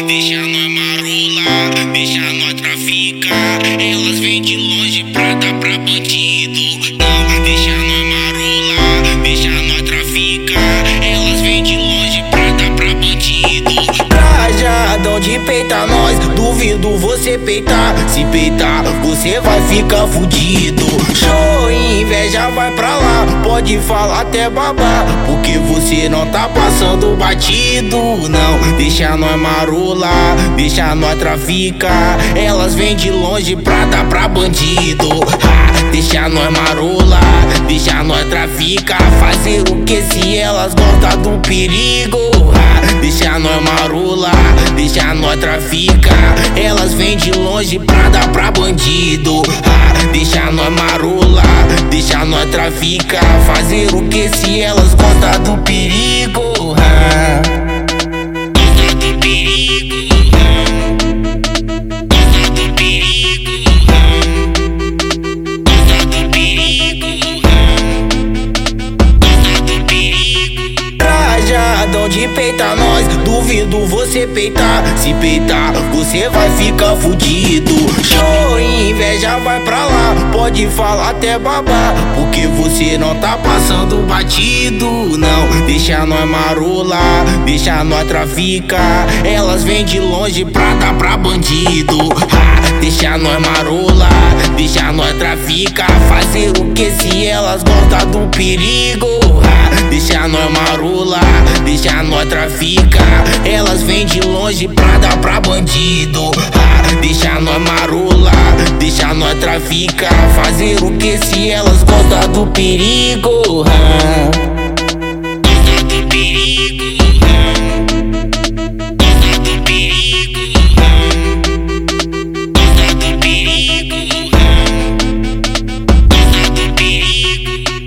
deixa nós marola, deixa nós traficar. Elas vêm de longe pra dar pra bandido. Trajadão de peita nós, duvido você peitar. Se peitar, você vai ficar fudido. Show, inveja vai pra lá, pode falar até babar. Porque você não tá passando batido, não. Deixa nós marolar, deixa nós traficar. Elas vêm de longe pra dar pra bandido. Deixa nós marolar, deixa nós traficar. Fazer o que se elas gostam do perigo? Deixa nós marolar, deixa nós traficar. Elas vêm de longe pra dar pra bandido. Ha, deixa nós marolar, deixa nós traficar. Fazer o que se elas gostam do perigo? Trajadão de peita nós, duvido você peitar. Se peitar, você vai ficar fudido. Show, inveja vai pra lá, pode falar até babar. Porque você não tá passando batido, não. Deixa nós marolar, deixa nós traficar. Elas vêm de longe pra dar pra bandido. Deixa nós marolar, deixa nós traficar. Fazer o que se elas gostam do perigo? Ha, deixa nós marolar, Elas vêm de longe pra dar pra bandido. Ha, deixa nós marolar, deixa nós traficar. Fazer o que se elas gostam do perigo? Ha.